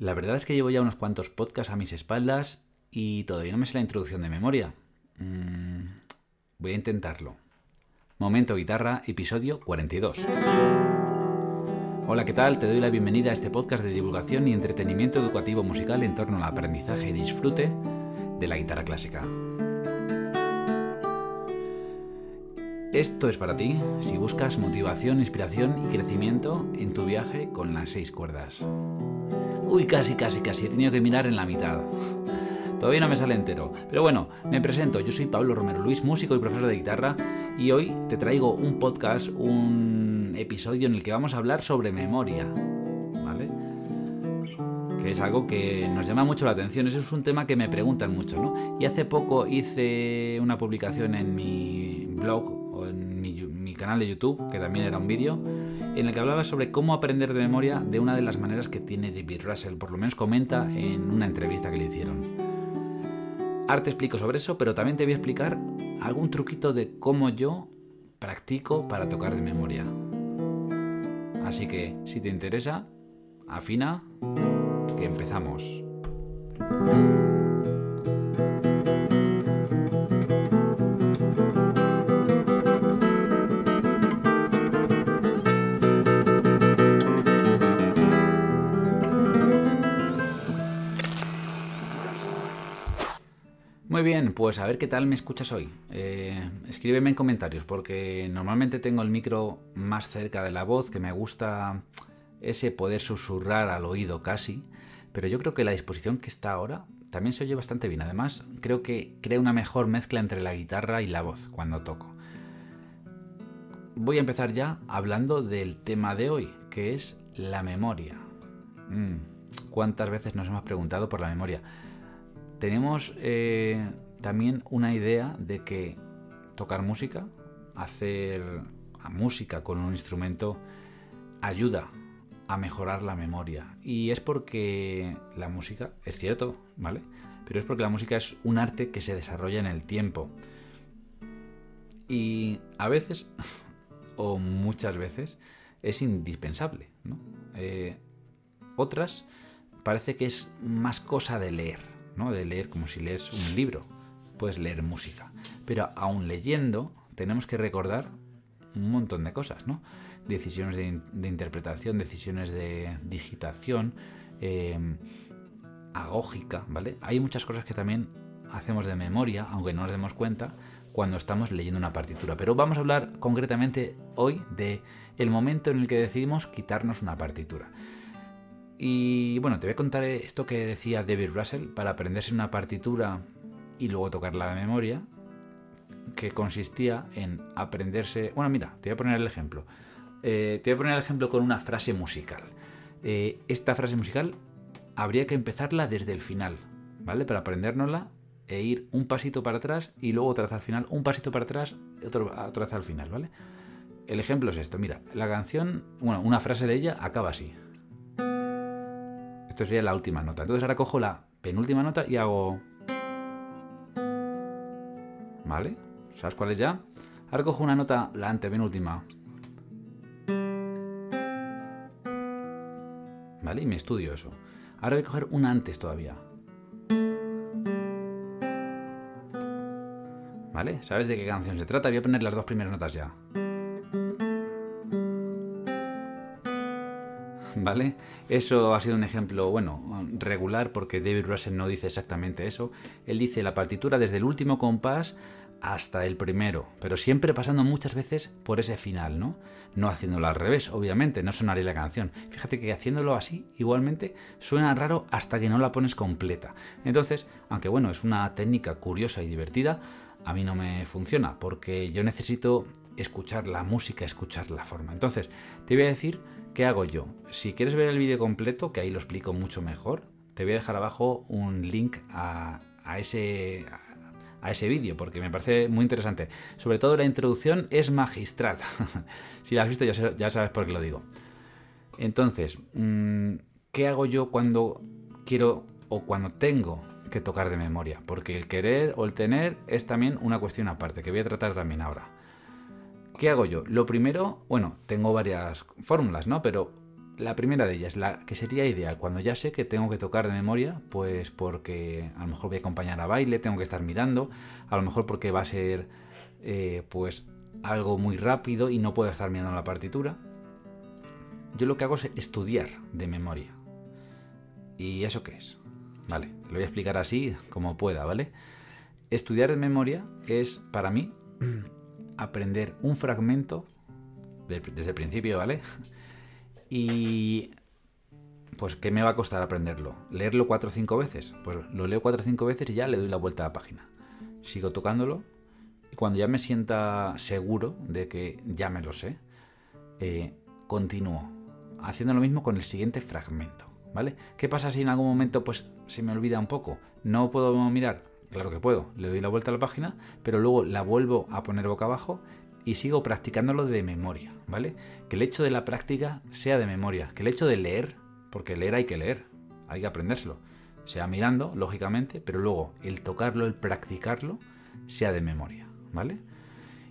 La verdad es que llevo ya unos cuantos podcasts a mis espaldas y todavía no me sé la introducción de memoria. Mm, voy a intentarlo. Momento Guitarra, episodio 42. Hola, ¿qué tal? Te doy la bienvenida a este podcast de divulgación y entretenimiento educativo musical en torno al aprendizaje y disfrute de la guitarra clásica. Esto es para ti si buscas motivación, inspiración y crecimiento en tu viaje con las seis cuerdas. Uy, casi, casi, casi. He tenido que mirar en la mitad. Todavía no me sale entero. Pero bueno, me presento. Yo soy Pablo Romero Luis, músico y profesor de guitarra. Y hoy te traigo un podcast, un episodio en el que vamos a hablar sobre memoria. ¿Vale? Que es algo que nos llama mucho la atención. Ese es un tema que me preguntan mucho, ¿no? Y hace poco hice una publicación en mi blog o en mi, mi canal de YouTube, que también era un vídeo en el que hablaba sobre cómo aprender de memoria de una de las maneras que tiene David Russell, por lo menos comenta en una entrevista que le hicieron. Ahora te explico sobre eso, pero también te voy a explicar algún truquito de cómo yo practico para tocar de memoria. Así que, si te interesa, afina, que empezamos. Muy bien, pues a ver qué tal me escuchas hoy. Eh, escríbeme en comentarios porque normalmente tengo el micro más cerca de la voz, que me gusta ese poder susurrar al oído casi, pero yo creo que la disposición que está ahora también se oye bastante bien. Además, creo que crea una mejor mezcla entre la guitarra y la voz cuando toco. Voy a empezar ya hablando del tema de hoy, que es la memoria. Mm, ¿Cuántas veces nos hemos preguntado por la memoria? Tenemos eh, también una idea de que tocar música, hacer música con un instrumento, ayuda a mejorar la memoria. Y es porque la música, es cierto, ¿vale? Pero es porque la música es un arte que se desarrolla en el tiempo. Y a veces, o muchas veces, es indispensable. Eh, otras parece que es más cosa de leer de leer como si lees un libro, puedes leer música. Pero aún leyendo tenemos que recordar un montón de cosas, ¿no? Decisiones de, interpretación, decisiones de digitación, em, agógica, ¿vale? Hay muchas cosas que también hacemos de memoria, aunque no nos demos cuenta, cuando estamos leyendo una partitura. Pero vamos a hablar concretamente hoy de el momento en el que decidimos quitarnos una partitura. Y bueno, te voy a contar esto que decía David Russell para aprenderse una partitura y luego tocarla de memoria, que consistía en aprenderse... Bueno, mira, te voy a poner el ejemplo. Eh, te voy a poner el ejemplo con una frase musical. Eh, esta frase musical habría que empezarla desde el final, ¿vale? Para aprendérnosla e ir un pasito para atrás y luego otra vez al final, un pasito para atrás y otro, otra vez al final, ¿vale? El ejemplo es esto, mira, la canción, bueno, una frase de ella acaba así. Esto sería la última nota. Entonces ahora cojo la penúltima nota y hago... ¿Vale? ¿Sabes cuál es ya? Ahora cojo una nota, la antepenúltima. ¿Vale? Y me estudio eso. Ahora voy a coger una antes todavía. ¿Vale? ¿Sabes de qué canción se trata? Voy a poner las dos primeras notas ya. ¿Vale? Eso ha sido un ejemplo, bueno, regular porque David Russell no dice exactamente eso. Él dice la partitura desde el último compás hasta el primero, pero siempre pasando muchas veces por ese final, ¿no? No haciéndolo al revés, obviamente, no sonaría la canción. Fíjate que haciéndolo así, igualmente, suena raro hasta que no la pones completa. Entonces, aunque bueno, es una técnica curiosa y divertida, a mí no me funciona, porque yo necesito escuchar la música, escuchar la forma. Entonces, te voy a decir ¿Qué hago yo? Si quieres ver el vídeo completo, que ahí lo explico mucho mejor, te voy a dejar abajo un link a, ese, a ese vídeo, porque me parece muy interesante. Sobre todo la introducción es magistral. si la has visto ya, sabes por qué lo digo. Entonces, mm, ¿qué hago yo cuando quiero o cuando tengo que tocar de memoria? Porque el querer o el tener es también una cuestión aparte, que voy a tratar también ahora. ¿Qué hago yo? Lo primero, bueno, tengo varias fórmulas, ¿no? Pero la primera de ellas, la que sería ideal, cuando ya sé que tengo que tocar de memoria, pues porque a lo mejor voy a acompañar a baile, tengo que estar mirando, a lo mejor porque va a ser eh, pues algo muy rápido y no puedo estar mirando la partitura. Yo lo que hago es estudiar de memoria. ¿Y eso qué es? Vale, lo voy a explicar así como pueda, ¿vale? Estudiar de memoria es para mí aprender un fragmento desde el principio, ¿vale? Y pues ¿qué me va a costar aprenderlo? ¿Leerlo cuatro o cinco veces? Pues lo leo cuatro o cinco veces y ya le doy la vuelta a la página. Sigo tocándolo y cuando ya me sienta seguro de que ya me lo sé, eh, continúo haciendo lo mismo con el siguiente fragmento. ¿Vale? ¿Qué pasa si en algún momento pues se me olvida un poco? ¿No puedo mirar? Claro que puedo. Le doy la vuelta a la página, pero luego la vuelvo a poner boca abajo y sigo practicándolo de memoria, ¿vale? Que el hecho de la práctica sea de memoria, que el hecho de leer, porque leer hay que leer, hay que aprendérselo, sea mirando, lógicamente, pero luego el tocarlo, el practicarlo, sea de memoria, ¿vale?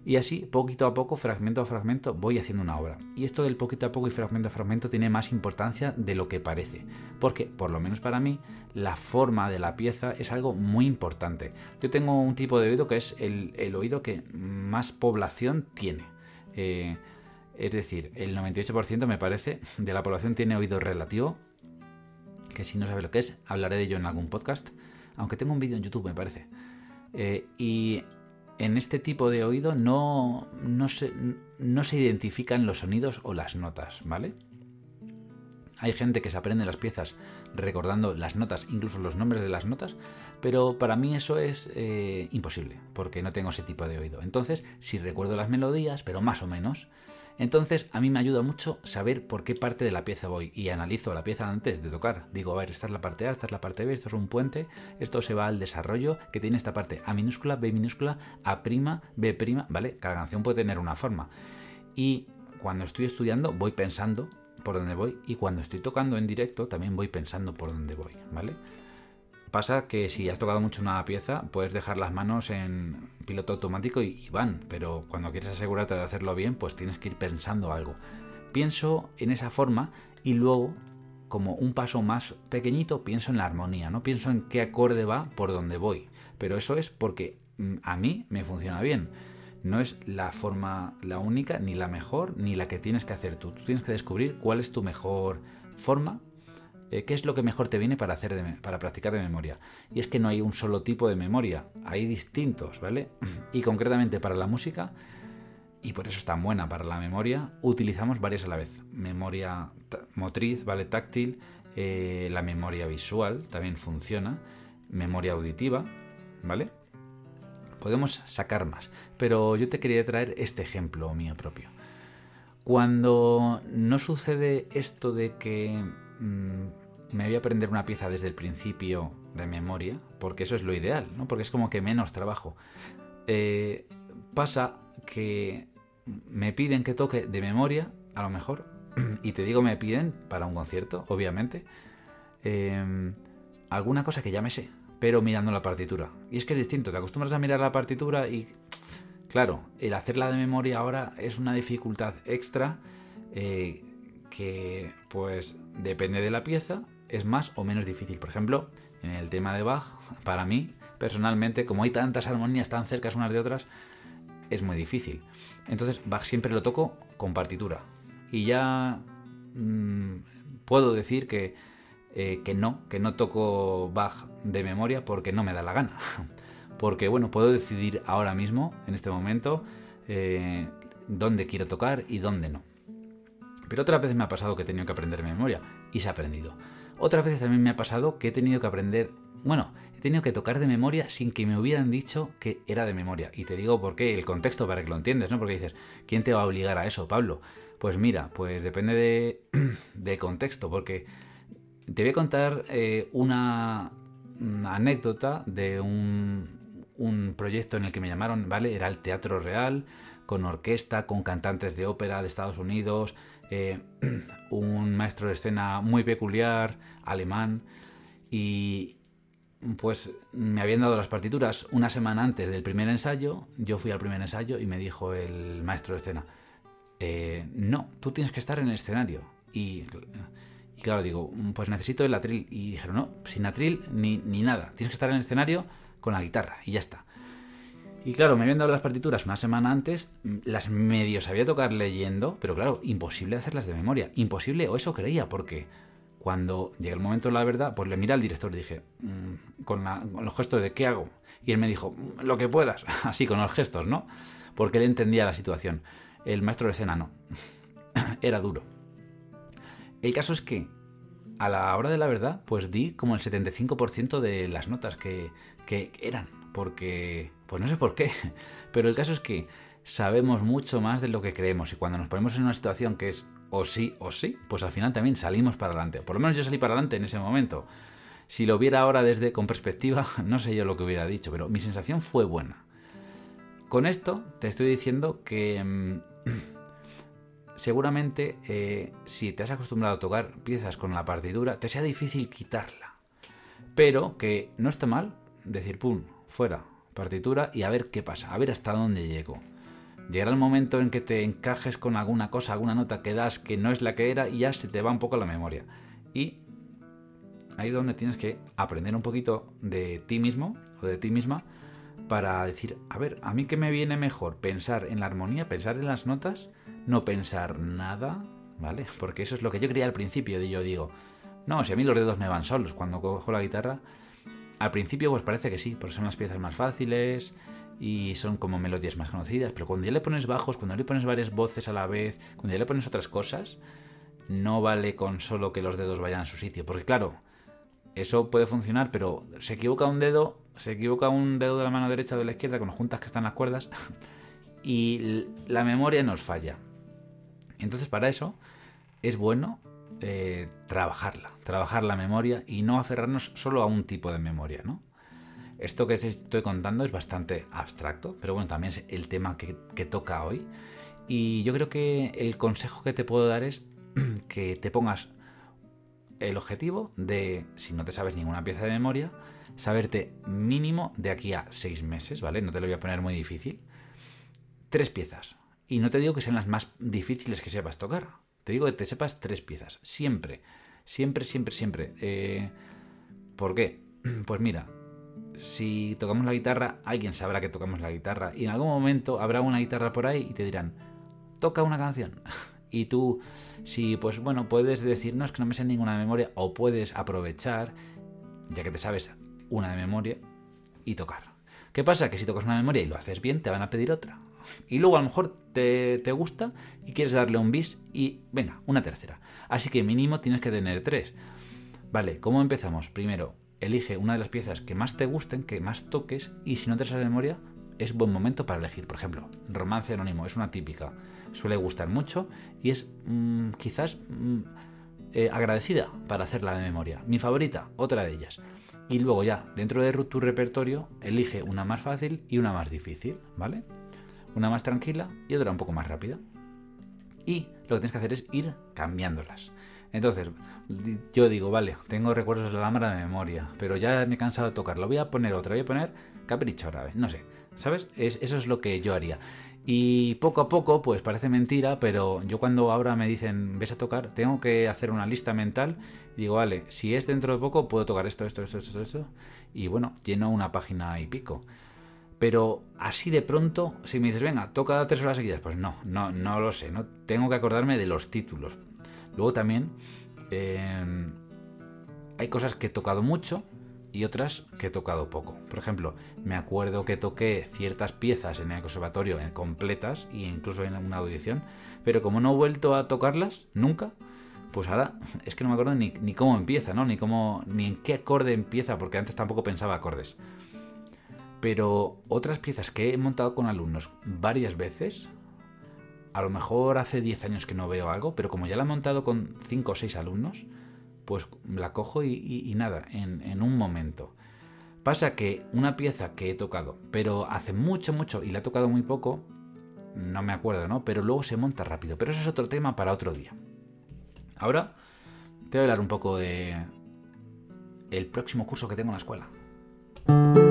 Y así, poquito a poco, fragmento a fragmento, voy haciendo una obra. Y esto del poquito a poco y fragmento a fragmento tiene más importancia de lo que parece. Porque, por lo menos para mí, la forma de la pieza es algo muy importante. Yo tengo un tipo de oído que es el, oído que más población tiene. Eh, es decir, el 98% me parece de la población tiene oído relativo. Que si no sabe lo que es, hablaré de ello en algún podcast. Aunque tengo un vídeo en YouTube, me parece. Eh, y en este tipo de oído no, no, se, no se identifican los sonidos o las notas, ¿vale? Hay gente que se aprende las piezas recordando las notas, incluso los nombres de las notas, pero para mí eso es eh, imposible, porque no tengo ese tipo de oído. Entonces, si recuerdo las melodías, pero más o menos, entonces a mí me ayuda mucho saber por qué parte de la pieza voy y analizo la pieza antes de tocar. Digo, a ver, esta es la parte A, esta es la parte B, esto es un puente, esto se va al desarrollo que tiene esta parte A minúscula, B minúscula, A prima, B prima, ¿vale? Cada canción puede tener una forma. Y cuando estoy estudiando voy pensando por dónde voy y cuando estoy tocando en directo también voy pensando por dónde voy, ¿vale? Pasa que si has tocado mucho una pieza, puedes dejar las manos en piloto automático y, van, pero cuando quieres asegurarte de hacerlo bien, pues tienes que ir pensando algo. Pienso en esa forma y luego, como un paso más pequeñito, pienso en la armonía, no pienso en qué acorde va por donde voy. Pero eso es porque mm, a mí me funciona bien. No es la forma la única, ni la mejor, ni la que tienes que hacer tú. Tú tienes que descubrir cuál es tu mejor forma eh, ¿qué es lo que mejor te viene para, hacer para practicar de memoria? Y es que no hay un solo tipo de memoria, hay distintos, ¿vale? Y concretamente para la música, y por eso es tan buena para la memoria, utilizamos varias a la vez. Memoria motriz, ¿vale? Táctil, eh, la memoria visual también funciona, memoria auditiva, ¿vale? Podemos sacar más, pero yo te quería traer este ejemplo mío propio. Cuando no sucede esto de que mm, me voy a aprender una pieza desde el principio de memoria, porque eso es lo ideal, ¿no? Porque es como que menos trabajo. Eh, pasa que me piden que toque de memoria, a lo mejor, y te digo me piden para un concierto, obviamente, em, alguna cosa que ya me sé, pero mirando la partitura. Y es que es distinto, te acostumbras a mirar la partitura y, claro, el hacerla de memoria ahora es una dificultad extra eh, que pues depende de la pieza, es más o menos difícil. Por ejemplo, en el tema de Bach, para mí, personalmente, como hay tantas armonías tan cercas unas de otras, es muy difícil. Entonces, Bach siempre lo toco con partitura. Y ya mm, puedo decir que, eh, que no, que no toco Bach de memoria porque no me da la gana. Porque, bueno, puedo decidir ahora mismo, en este momento, eh, dónde quiero tocar y dónde no. Pero otras veces me ha pasado que he tenido que aprender memoria y se ha aprendido. Otras veces también me ha pasado que he tenido que aprender, bueno, he tenido que tocar de memoria sin que me hubieran dicho que era de memoria. Y te digo por qué, el contexto para que lo entiendas, ¿no? Porque dices, ¿quién te va a obligar a eso, Pablo? Pues mira, pues depende de, de contexto, porque te voy a contar eh, una, anécdota de un, un proyecto en el que me llamaron, ¿vale? Era el Teatro Real, con orquesta, con cantantes de ópera de Estados Unidos, eh, un maestro de escena muy peculiar, alemán, y pues me habían dado las partituras una semana antes del primer ensayo, yo fui al primer ensayo y me dijo el maestro de escena, eh, no, tú tienes que estar en el escenario. Y, y claro, digo, pues necesito el atril. Y dijeron, no, sin atril ni, ni nada. Tienes que estar en el escenario con la guitarra y ya está. Y claro, me habían dado las partituras una semana antes, las medio sabía tocar leyendo, pero claro, imposible hacerlas de memoria. Imposible, o eso creía, porque cuando llega el momento de la verdad, pues le miré al director y dije, mm, con, con, los gestos de ¿qué hago? Y él me dijo, mm, lo que puedas, así con los gestos, ¿no? Porque él entendía la situación. El maestro de escena no. Era duro. El caso es que a la hora de la verdad, pues di como el 75% de las notas que eran. Porque, pues no sé por qué, pero el caso es que sabemos mucho más de lo que creemos y cuando nos ponemos en una situación que es o sí o sí, pues al final también salimos para adelante. Por lo menos yo salí para adelante en ese momento. Si lo viera ahora desde con perspectiva, no sé yo lo que hubiera dicho, pero mi sensación fue buena. Con esto te estoy diciendo que mm, seguramente eh, si te has acostumbrado a tocar piezas con la partitura, te sea difícil quitarla. Pero que no está mal decir, pum, fuera, partitura y a ver qué pasa, a ver hasta dónde llego. Llegará el momento en que te encajes con alguna cosa, alguna nota que das que no es la que era y ya se te va un poco la memoria. Y ahí es donde tienes que aprender un poquito de ti mismo o de ti misma para decir, a ver, a mí qué me viene mejor, pensar en la armonía, pensar en las notas, no pensar nada, ¿vale? Porque eso es lo que yo creía al principio, de yo digo, no, si a mí los dedos me van solos cuando cojo la guitarra, al principio pues parece que sí, porque son las piezas más fáciles, y son como melodías más conocidas, pero cuando ya le pones bajos, cuando le pones varias voces a la vez, cuando ya le pones otras cosas, no vale con solo que los dedos vayan a su sitio, porque claro, eso puede funcionar, pero se equivoca un dedo, se equivoca un dedo de la mano derecha o de la izquierda con las juntas que están las cuerdas y la memoria nos falla. Entonces para eso es bueno eh, trabajarla, trabajar la memoria y no aferrarnos solo a un tipo de memoria, ¿no? Esto que estoy contando es bastante abstracto, pero bueno, también es el tema que, toca hoy. Y yo creo que el consejo que te puedo dar es que te pongas el objetivo de, si no te sabes ninguna pieza de memoria, saberte mínimo de aquí a seis meses, ¿vale? No te lo voy a poner muy difícil. Tres piezas. Y no te digo que sean las más difíciles que sepas tocar. Te digo que te sepas tres piezas. Siempre. Siempre, siempre, siempre. Eh, ¿Por qué? Pues mira, si tocamos la guitarra, alguien sabrá que tocamos la guitarra y en algún momento habrá una guitarra por ahí y te dirán, toca una canción. y tú, si pues bueno, puedes decir, no es que no me sé ninguna memoria, o puedes aprovechar, ya que te sabes una de memoria, y tocar. ¿Qué pasa? Que si tocas una memoria y lo haces bien, te van a pedir otra. Y luego a lo mejor te, te gusta y quieres darle un bis y venga, una tercera. Así que mínimo tienes que tener tres. Vale, ¿cómo empezamos? Primero, elige una de las piezas que más te gusten, que más toques, y si no te sabes de memoria, es buen momento para elegir. Por ejemplo, Romance Anónimo es una típica, suele gustar mucho y es mm, quizás mm, eh, agradecida para hacerla de memoria. Mi favorita, otra de ellas. Y luego ya, dentro de tu repertorio, elige una más fácil y una más difícil, ¿vale? Una más tranquila y otra un poco más rápida. Y lo que tienes que hacer es ir cambiándolas. Entonces, yo digo, vale, tengo recuerdos de la lámpara de memoria, pero ya me he cansado de tocarlo. Voy a poner otra, voy a poner capricho árabe, no sé, ¿sabes? eso es lo que yo haría. Y poco a poco, pues parece mentira, pero yo cuando ahora me dicen, ves a tocar, tengo que hacer una lista mental digo, vale, si es dentro de poco, puedo tocar esto, esto, esto, esto, esto. Y bueno, lleno una página y pico. Pero así de pronto, si me dices, venga, toca tres horas seguidas, pues no, no, no lo sé, no tengo que acordarme de los títulos. Luego también em, hay cosas que he tocado mucho y otras que he tocado poco. Por ejemplo, me acuerdo que toqué ciertas piezas en el conservatorio eh, completas e incluso en una audición, pero como no he vuelto a tocarlas nunca, pues ahora es que no me acuerdo ni, ni cómo empieza, ¿no? Ni cómo. ni en qué acorde empieza, porque antes tampoco pensaba acordes. Pero otras piezas que he montado con alumnos varias veces, a lo mejor hace 10 años que no veo algo, pero como ya la he montado con 5 o 6 alumnos, pues la cojo y, nada, en, un momento. Pasa que una pieza que he tocado, pero hace mucho, mucho, y la he tocado muy poco, no me acuerdo, ¿no? Pero luego se monta rápido. Pero eso es otro tema para otro día. Ahora te voy a hablar un poco de el próximo curso que tengo en la escuela.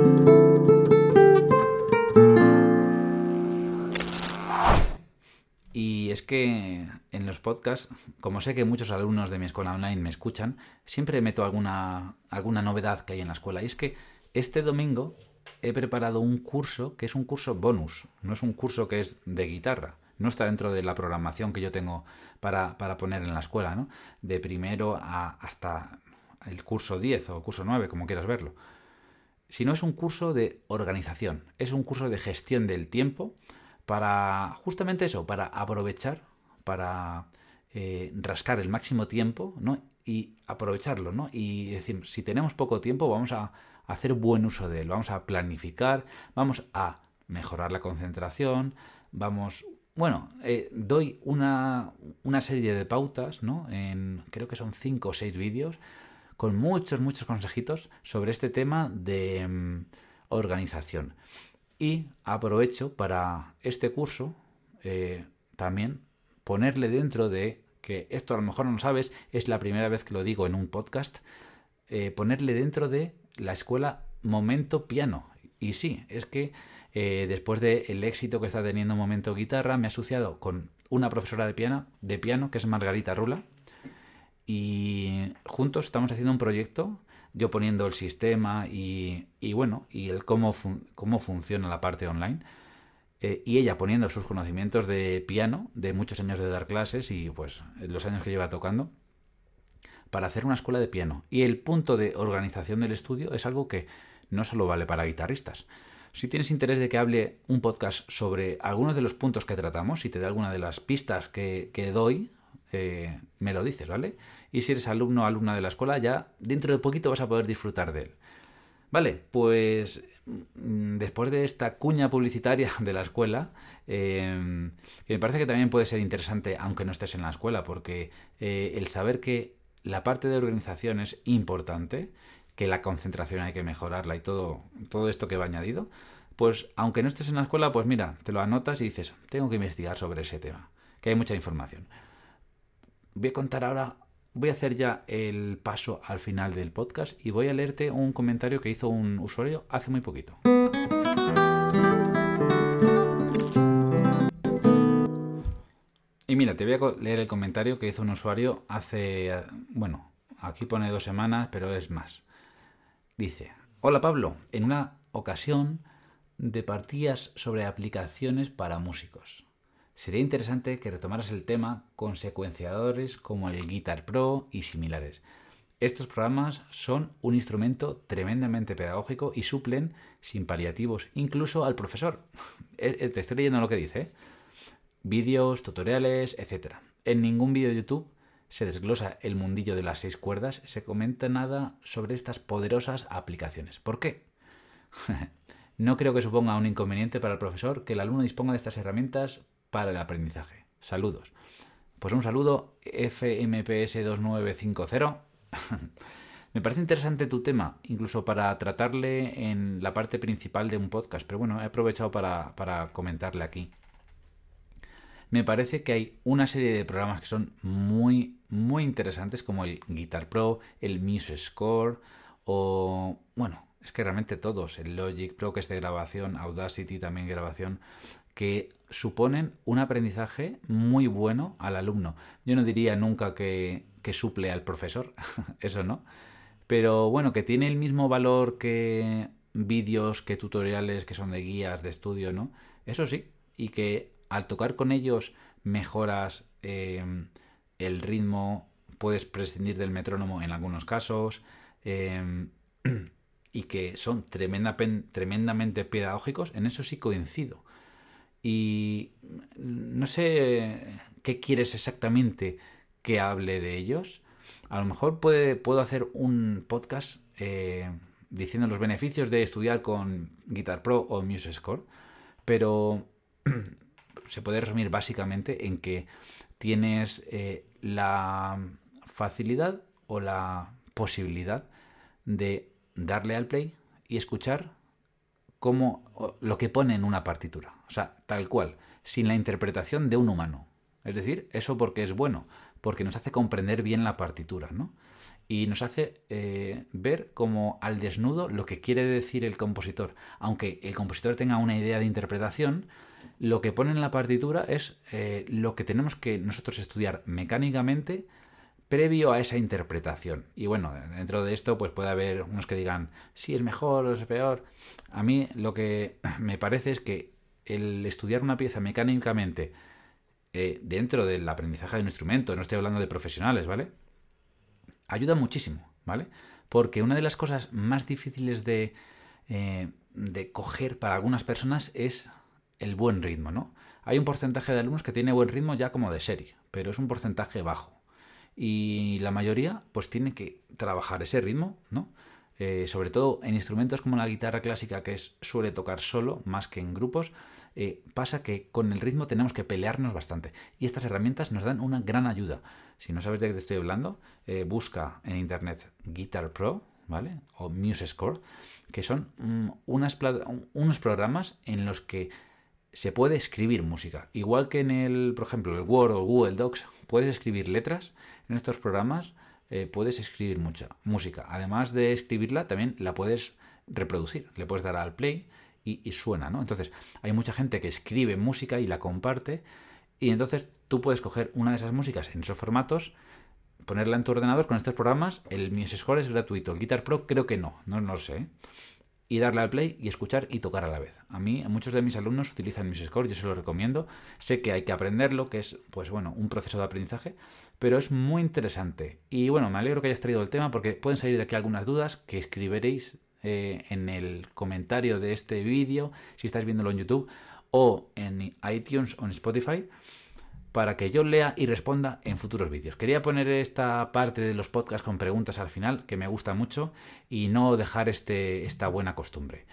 Y es que en los podcasts, como sé que muchos alumnos de mi escuela online me escuchan, siempre meto alguna, alguna novedad que hay en la escuela. Y es que este domingo he preparado un curso que es un curso bonus, no es un curso que es de guitarra, no está dentro de la programación que yo tengo para, poner en la escuela, ¿no? De primero a, hasta el curso 10 o curso 9, como quieras verlo. Sino es un curso de organización, es un curso de gestión del tiempo para justamente eso, para aprovechar, para eh, rascar el máximo tiempo, ¿no? Y aprovecharlo, ¿no? Y decir, si tenemos poco tiempo, vamos a hacer buen uso de él, vamos a planificar, vamos a mejorar la concentración, vamos... Bueno, eh, doy una, una, serie de pautas, ¿no? En, creo que son cinco o seis vídeos, con muchos, muchos consejitos sobre este tema de mm, organización. Y aprovecho para este curso eh, también ponerle dentro de, que esto a lo mejor no lo sabes, es la primera vez que lo digo en un podcast, eh, ponerle dentro de la escuela Momento Piano. Y sí, es que eh, después del éxito que está teniendo Momento Guitarra, me he asociado con una profesora de piano, de piano que es Margarita Rula. Y juntos estamos haciendo un proyecto yo poniendo el sistema y, bueno, y el cómo, cómo funciona la parte online. Eh, y ella poniendo sus conocimientos de piano, de muchos años de dar clases y pues los años que lleva tocando, para hacer una escuela de piano. Y el punto de organización del estudio es algo que no solo vale para guitarristas. Si tienes interés de que hable un podcast sobre algunos de los puntos que tratamos, si te da alguna de las pistas que, que doy, eh, me lo dices, ¿vale? Y si eres alumno o alumna de la escuela, ya dentro de poquito vas a poder disfrutar de él. Vale, pues mm, después de esta cuña publicitaria de la escuela, eh, me parece que también puede ser interesante, aunque no estés en la escuela, porque eh, el saber que la parte de organización es importante, que la concentración hay que mejorarla y todo, todo esto que va añadido, pues aunque no estés en la escuela, pues mira, te lo anotas y dices, tengo que investigar sobre ese tema, que hay mucha información voy a contar ahora, voy a hacer ya el paso al final del podcast y voy a leerte un comentario que hizo un usuario hace muy poquito. Y mira, te voy a leer el comentario que hizo un usuario hace, bueno, aquí pone dos semanas, pero es más. Dice, hola Pablo, en una ocasión departías sobre aplicaciones para músicos sería interesante que retomaras el tema con secuenciadores como el Guitar Pro y similares. Estos programas son un instrumento tremendamente pedagógico y suplen, sin paliativos, incluso al profesor. Te estoy leyendo lo que dice. ¿eh? Vídeos, tutoriales, etc. En ningún vídeo de YouTube se desglosa el mundillo de las seis cuerdas, se comenta nada sobre estas poderosas aplicaciones. ¿Por qué? no creo que suponga un inconveniente para el profesor que el alumno disponga de estas herramientas para el aprendizaje. Saludos. Pues un saludo FMPS2950. Me parece interesante tu tema, incluso para tratarle en la parte principal de un podcast, pero bueno, he aprovechado para, para comentarle aquí. Me parece que hay una serie de programas que son muy, muy interesantes, como el Guitar Pro, el Muse Score, o bueno, es que realmente todos, el Logic Pro que es de grabación, Audacity también grabación, que suponen un aprendizaje muy bueno al alumno. Yo no diría nunca que, suple al profesor, eso no, pero bueno, que tiene el mismo valor que vídeos, que tutoriales, que son de guías de estudio, ¿no? Eso sí, y que al tocar con ellos mejoras eh, el ritmo, puedes prescindir del metrónomo en algunos casos, eh, y que son tremendamente pedagógicos, en eso sí coincido. Y no sé qué quieres exactamente que hable de ellos. A lo mejor puedo hacer un podcast eh, diciendo los beneficios de estudiar con Guitar Pro o MuseScore, pero se puede resumir básicamente en que tienes eh, la facilidad o la posibilidad de darle al play y escuchar como lo que pone en una partitura. O sea, tal cual, sin la interpretación de un humano. Es decir, eso porque es bueno, porque nos hace comprender bien la partitura, ¿no? y nos hace eh, ver como al desnudo lo que quiere decir el compositor. Aunque el compositor tenga una idea de interpretación, lo que pone en la partitura es eh, lo que tenemos que nosotros estudiar mecánicamente previo a esa interpretación. Y bueno, dentro de esto pues puede haber unos que digan si es mejor o es peor. A mí lo que me parece es que el estudiar una pieza mecánicamente eh, dentro del aprendizaje de un instrumento, no estoy hablando de profesionales, ¿vale? Ayuda muchísimo, ¿vale? Porque una de las cosas más difíciles de, eh, de coger para algunas personas es el buen ritmo, ¿no? Hay un porcentaje de alumnos que tiene buen ritmo ya como de serie, pero es un porcentaje bajo. Y la mayoría pues tiene que trabajar ese ritmo, ¿no? Eh, sobre todo en instrumentos como la guitarra clásica que es, suele tocar solo más que en grupos, eh, pasa que con el ritmo tenemos que pelearnos bastante. Y estas herramientas nos dan una gran ayuda. Si no sabes de qué te estoy hablando, eh, busca en internet Guitar Pro, ¿vale? O MuseScore, que son mm, unos programas en los que se puede escribir música. Igual que en el, por ejemplo, el Word o Google Docs, puedes escribir letras. En estos programas eh, puedes escribir mucha música. Además de escribirla, también la puedes reproducir. Le puedes dar al play y, suena, ¿no? Entonces, hay mucha gente que escribe música y la comparte. Y entonces tú puedes coger una de esas músicas en esos formatos, ponerla en tu ordenador con estos programas. El MuseScore es gratuito. El Guitar Pro creo que no, no, no lo sé. Y darle al play y escuchar y tocar a la vez. A mí, muchos de mis alumnos utilizan mis scores, yo se los recomiendo. Sé que hay que aprenderlo, que es, pues bueno, un proceso de aprendizaje, pero es muy interesante. Y bueno, me alegro que hayas traído el tema porque pueden salir de aquí algunas dudas que escribiréis eh, en el comentario de este vídeo, si estáis viéndolo en YouTube, o en iTunes o en Spotify para que yo lea y responda en futuros vídeos. Quería poner esta parte de los podcasts con preguntas al final, que me gusta mucho, y no dejar este, esta buena costumbre.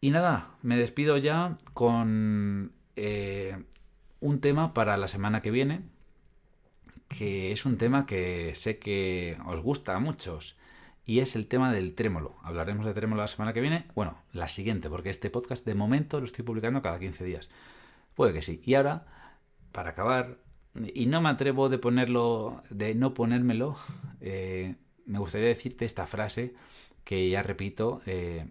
Y nada, me despido ya con eh, un tema para la semana que viene, que es un tema que sé que os gusta a muchos, y es el tema del trémolo. Hablaremos de trémolo la semana que viene, bueno, la siguiente, porque este podcast de momento lo estoy publicando cada 15 días. Puede que sí. Y ahora para acabar, y no me atrevo de ponerlo, de no ponérmelo, eh, me gustaría decirte esta frase que ya repito eh,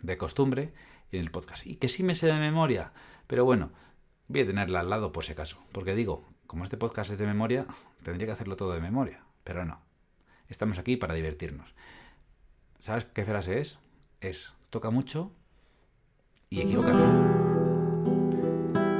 de costumbre en el podcast. Y que sí me sé de memoria, pero bueno, voy a tenerla al lado por si acaso. Porque digo, como este podcast es de memoria, tendría que hacerlo todo de memoria. Pero no. Estamos aquí para divertirnos. ¿Sabes qué frase es? Es toca mucho y equivócate.